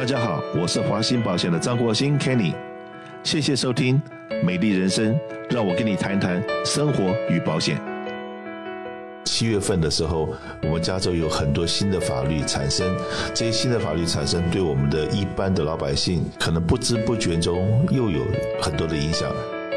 大家好，我是华鑫保险的张国兴 Kenny，谢谢收听《美丽人生》，让我跟你谈谈生活与保险。七月份的时候，我们加州有很多新的法律产生，这些新的法律产生，对我们的一般的老百姓，可能不知不觉中又有很多的影响。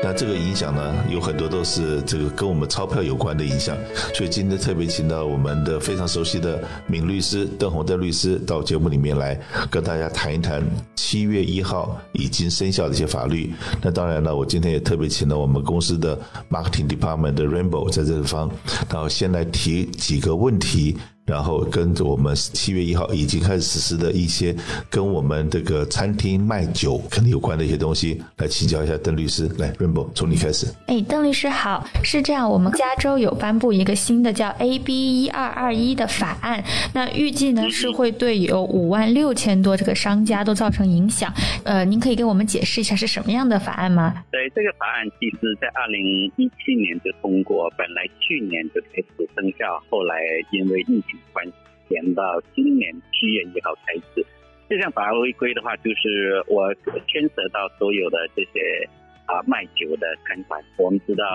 那这个影响呢，有很多都是这个跟我们钞票有关的影响，所以今天特别请到我们的非常熟悉的闵律师邓宏德律师到节目里面来跟大家谈一谈七月一号已经生效的一些法律。那当然了，我今天也特别请到我们公司的 marketing department 的 Rainbow 在这方，然后先来提几个问题。然后跟着我们七月一号已经开始实施的一些跟我们这个餐厅卖酒可能有关的一些东西，来请教一下邓律师。来，Rainbo，从你开始。哎，邓律师好，是这样，我们加州有颁布一个新的叫 AB 一二二一的法案，那预计呢是会对有五万六千多这个商家都造成影响。呃，您可以给我们解释一下是什么样的法案吗？对，这个法案其实在二零一七年就通过，本来去年就开始生效，后来因为疫情。关延到今年七月一号开始，这项法违规的话，就是我牵涉到所有的这些啊卖酒的餐馆。我们知道，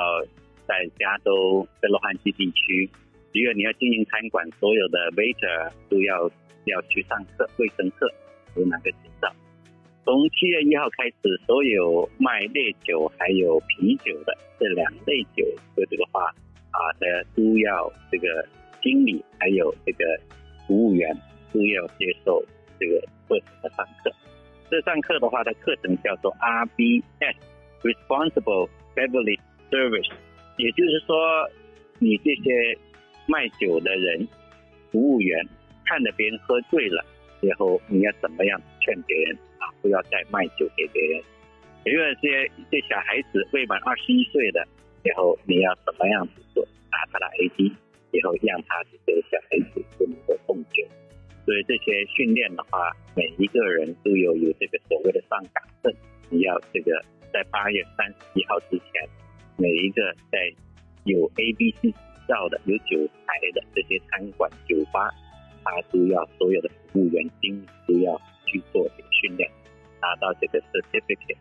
在加州在洛杉矶地区，如果你要经营餐馆，所有的 waiter 都要要去上课，卫生课有哪个执照？从七月一号开始，所有卖烈酒还有啤酒的这两类酒的这个话啊的都要这个。经理还有这个服务员都要接受这个课程的上课。这上课的话，它课程叫做 RBS（Responsible Beverage Service），也就是说，你这些卖酒的人、服务员看着别人喝醉了，然后你要怎么样劝别人啊，不要再卖酒给别人。因为这些这小孩子未满二十一岁的，然后你要怎么样子做打他的 AD？以后让他这个小孩子不能够碰酒，所以这些训练的话，每一个人都有有这个所谓的上岗证。你要这个在八月三十一号之前，每一个在有 A、B、C 照的、有酒牌的这些餐馆、酒吧，他都要所有的服务员经理都要去做这个训练，拿到这个 certificate。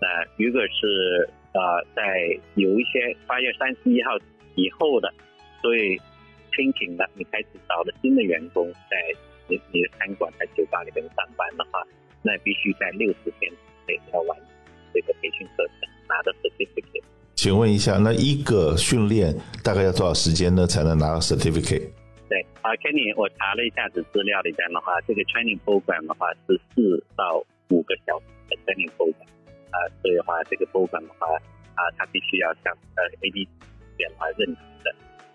那如果是呃在有一些八月三十一号以后的。所以，申请了，你开始找了新的员工在你你的餐馆、在酒吧里面上班的话，那必须在六十天内要完这个培训课程，拿到 certificate。请问一下，那一个训练大概要多少时间呢？才能拿到 certificate？对，啊，Kenny，我查了一下子资料里边的话，这个 training program 的话是四到五个小时的 training program，啊，所以的话这个 program 的话，啊，它必须要向呃 AD 电话认可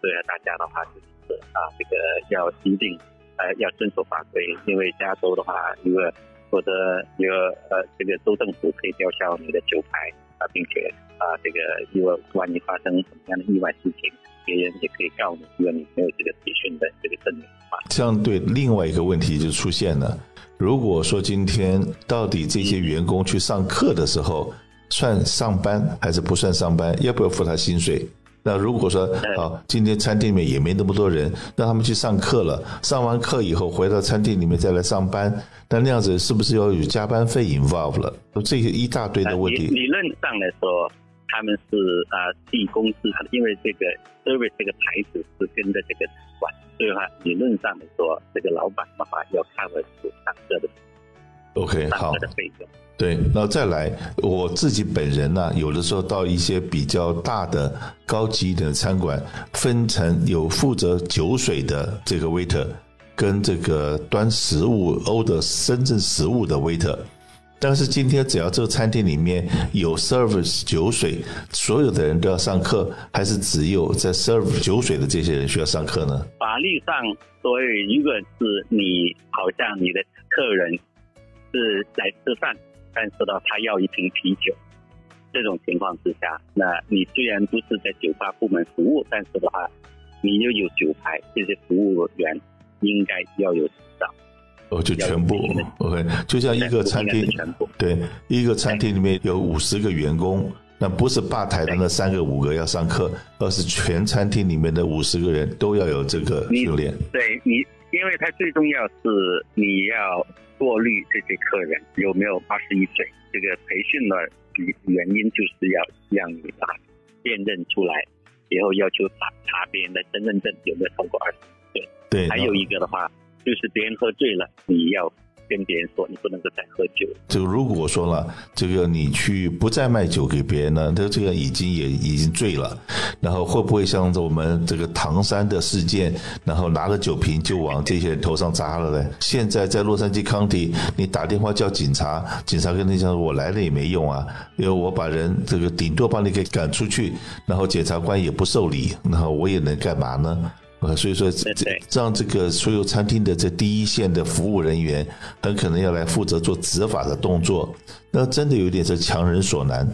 的。对大家的话就是啊，这个要一定呃要遵守法规，因为加州的话，如果否则有呃这个州政府可以吊销你的酒牌啊，并且啊这个如果万一发生什么样的意外事情，别人也可以告你，因为你没有这个培训的这个证明的话。相对另外一个问题就出现了，如果说今天到底这些员工去上课的时候算上班还是不算上班，要不要付他薪水？那如果说啊，今天餐厅里面也没那么多人，让他们去上课了，上完课以后回到餐厅里面再来上班，那那样子是不是要有加班费 involve 了？这些一大堆的问题。理论上来说，他们是啊，替公司，因为这个 service 这个牌子是跟着这个管，所以话理论上来说，这个老板的话要 cover 上课的 OK 好的费用。对，然后再来，我自己本人呢，有的时候到一些比较大的、高级一点的餐馆，分成有负责酒水的这个 waiter，跟这个端食物、order 真正食物的 waiter。但是今天只要这个餐厅里面有 service 酒水，所有的人都要上课，还是只有在 serve 酒水的这些人需要上课呢？法律上，所以一个是你好像你的客人是来吃饭。但是呢，他要一瓶啤酒，这种情况之下，那你虽然不是在酒吧部门服务，但是的话，你又有酒牌，这些服务员应该要有执照。哦，就全部 OK，就像一个餐厅，对，一个餐厅里面有五十个员工，那不是吧台的那三个五个要上课，而是全餐厅里面的五十个人都要有这个训练。对你因为它最重要是你要过滤这些客人有没有二十一岁。这个培训的原因就是要让你把辨认出来，以后要求查查别人的身份证有没有超过二十一岁。对，还有一个的话，就是别人喝醉了，你要。跟别人说你不能够再喝酒。这个如果说了，这个你去不再卖酒给别人呢，他这个已经也已经醉了，然后会不会像我们这个唐山的事件，然后拿着酒瓶就往这些人头上砸了呢？现在在洛杉矶康体，你打电话叫警察，警察跟你讲我来了也没用啊，因为我把人这个顶多把你给赶出去，然后检察官也不受理，然后我也能干嘛呢？呃，所以说，让这个所有餐厅的这第一线的服务人员，很可能要来负责做执法的动作，那真的有点是强人所难，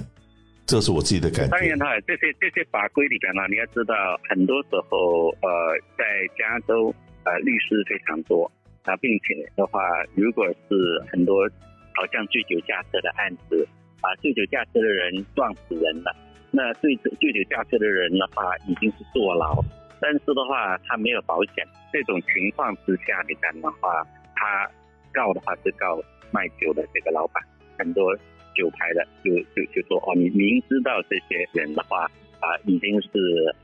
这是我自己的感觉。当然哈，这些这些法规里边呢，你要知道，很多时候呃，在加州呃，律师非常多啊，并且的话，如果是很多好像醉酒驾车的案子啊，醉酒驾车的人撞死人了，那醉醉酒驾车的人的话，已经是坐牢。但是的话，他没有保险，这种情况之下里边的话，他告的话是告卖酒的这个老板，很多酒牌的就就就说哦，你明知道这些人的话啊已经是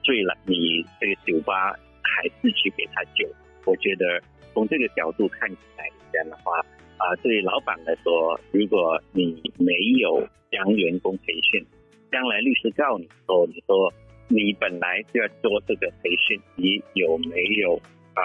醉了，你这个酒吧还是去给他酒，我觉得从这个角度看起来这样的话啊，对于老板来说，如果你没有将员工培训，将来律师告你说你说。你本来就要做这个培训，你有没有啊？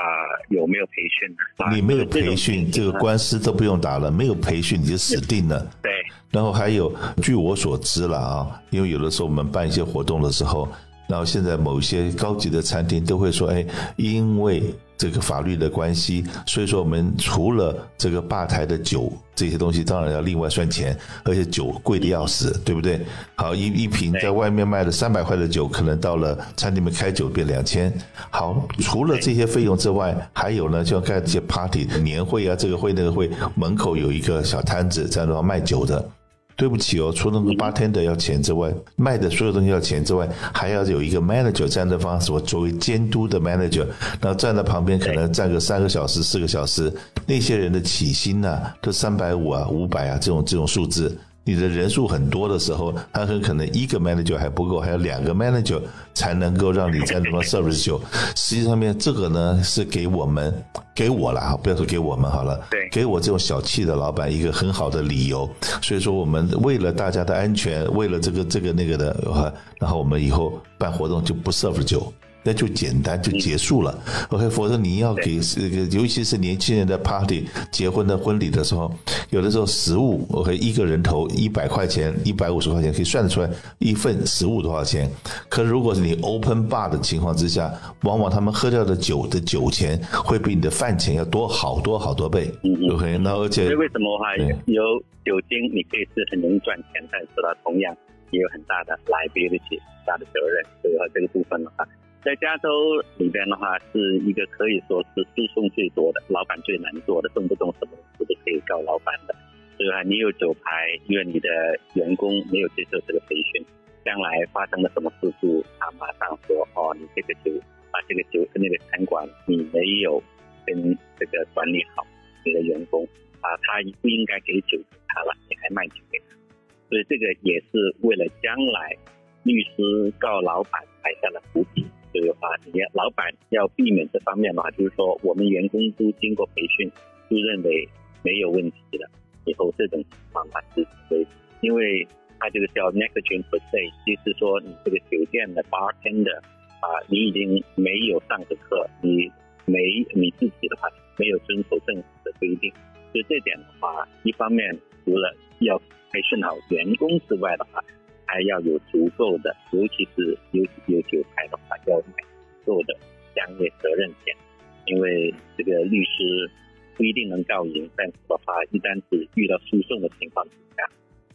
有没有培训？你没有培训，这个官司都不用打了。没有培训你就死定了。对。然后还有，据我所知了啊，因为有的时候我们办一些活动的时候。然后现在某些高级的餐厅都会说，哎，因为这个法律的关系，所以说我们除了这个吧台的酒这些东西，当然要另外算钱，而且酒贵的要死，对不对？好，一一瓶在外面卖的三百块的酒，可能到了餐厅里面开酒变两千。好，除了这些费用之外，还有呢，就要开这些 party 年会啊，这个会那个会，门口有一个小摊子在那卖酒的。对不起哦，除了那个 bartender 要钱之外，卖的所有东西要钱之外，还要有一个 manager 站在方，我作为监督的 manager，那站在旁边可能站个三个小时、四个小时，那些人的起薪呢，都三百五啊、五百啊这种这种数字。你的人数很多的时候，他很可能一个 manager 还不够，还有两个 manager 才能够让你在那么 service 酒。实际上面这个呢是给我们给我了哈，不要说给我们好了，对，给我这种小气的老板一个很好的理由。所以说我们为了大家的安全，为了这个这个那个的，然后我们以后办活动就不 serve 酒。那就简单就结束了，OK。否则你要给这个，尤其是年轻人的 party、结婚的婚礼的时候，有的时候食物，OK，一个人头一百块钱、一百五十块钱可以算得出来一份食物多少钱。可如果是你 open bar 的情况之下，往往他们喝掉的酒的酒钱会比你的饭钱要多好多好多倍，OK。那而且，为什么话有酒精你可以是很容易赚钱，但是它，同样也有很大的 liability、大的责任。所以说这个部分的话。在加州里边的话，是一个可以说是诉讼最多的，老板最难做的，动不动什么事都可以告老板的。对吧？你有酒牌，因为你的员工没有接受这个培训，将来发生了什么事故，他马上说：“哦，你这个酒，把这个酒那个餐馆你没有跟这个管理好你的员工啊，他不应该给酒给他了，你还卖酒给他。”所以这个也是为了将来律师告老板埋下了伏笔。啊，你要老板要避免这方面的话，就是说我们员工都经过培训，都认为没有问题的，以后这种情况啊是会，因为他这个叫 negligent per se，就是说你这个酒店的 bartender 啊，你已经没有上的课，你没你自己的话没有遵守政府的规定，所以这点的话，一方面除了要培训好员工之外的话。还要有足够的，尤其是有有酒牌的话，要买做的商业责任险，因为这个律师不一定能告赢，但是的话，一旦是遇到诉讼的情况之下，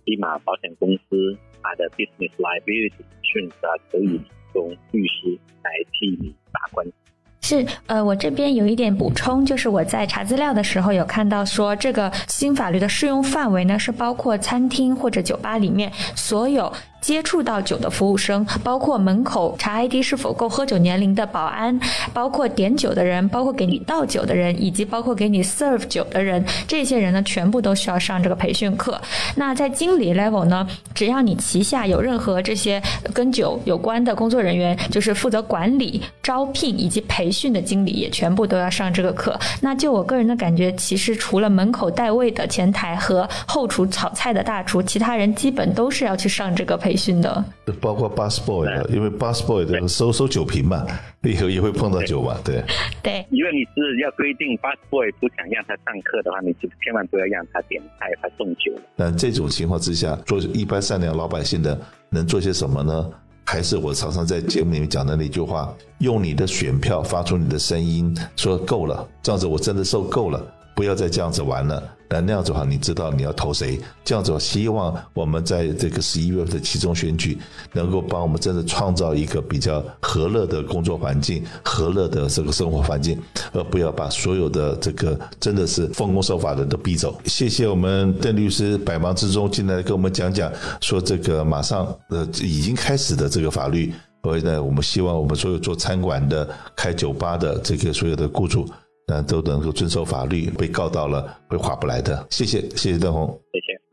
起码保险公司它的 business liability insurance 啊，可以提供律师来替你打官司。是，呃，我这边有一点补充，就是我在查资料的时候有看到说，这个新法律的适用范围呢是包括餐厅或者酒吧里面所有接触到酒的服务生，包括门口查 ID 是否够喝酒年龄的保安，包括点酒的人，包括给你倒酒的人，以及包括给你 serve 酒的人，这些人呢，全部都需要上这个培训课。那在经理 level 呢，只要你旗下有任何这些跟酒有关的工作人员，就是负责管理、招聘以及培训的经理，也全部都要上这个课。那就我个人的感觉，其实除了门口带位的前台和后厨炒菜的大厨，其他人基本都是要去上这个培。培训的，包括 bus boy，因为 bus boy 的收收酒瓶嘛，以 后也会碰到酒嘛，对。对，因为你是要规定 bus boy 不想让他上课的话，你就千万不要让他点菜、他送酒。那这种情况之下，做一般善良老百姓的能做些什么呢？还是我常常在节目里面讲的那句话：用你的选票发出你的声音，说够了，这样子我真的受够了。不要再这样子玩了。那那样子的话，你知道你要投谁？这样子，希望我们在这个十一月份的其中选举，能够帮我们真的创造一个比较和乐的工作环境、和乐的这个生活环境，而不要把所有的这个真的是奉公守法的都逼走。谢谢我们邓律师百忙之中进来跟我们讲讲，说这个马上呃已经开始的这个法律，所以呢，我们希望我们所有做餐馆的、开酒吧的这个所有的雇主。那都能够遵守法律，被告到了会划不来的。谢谢，谢谢邓红，谢谢。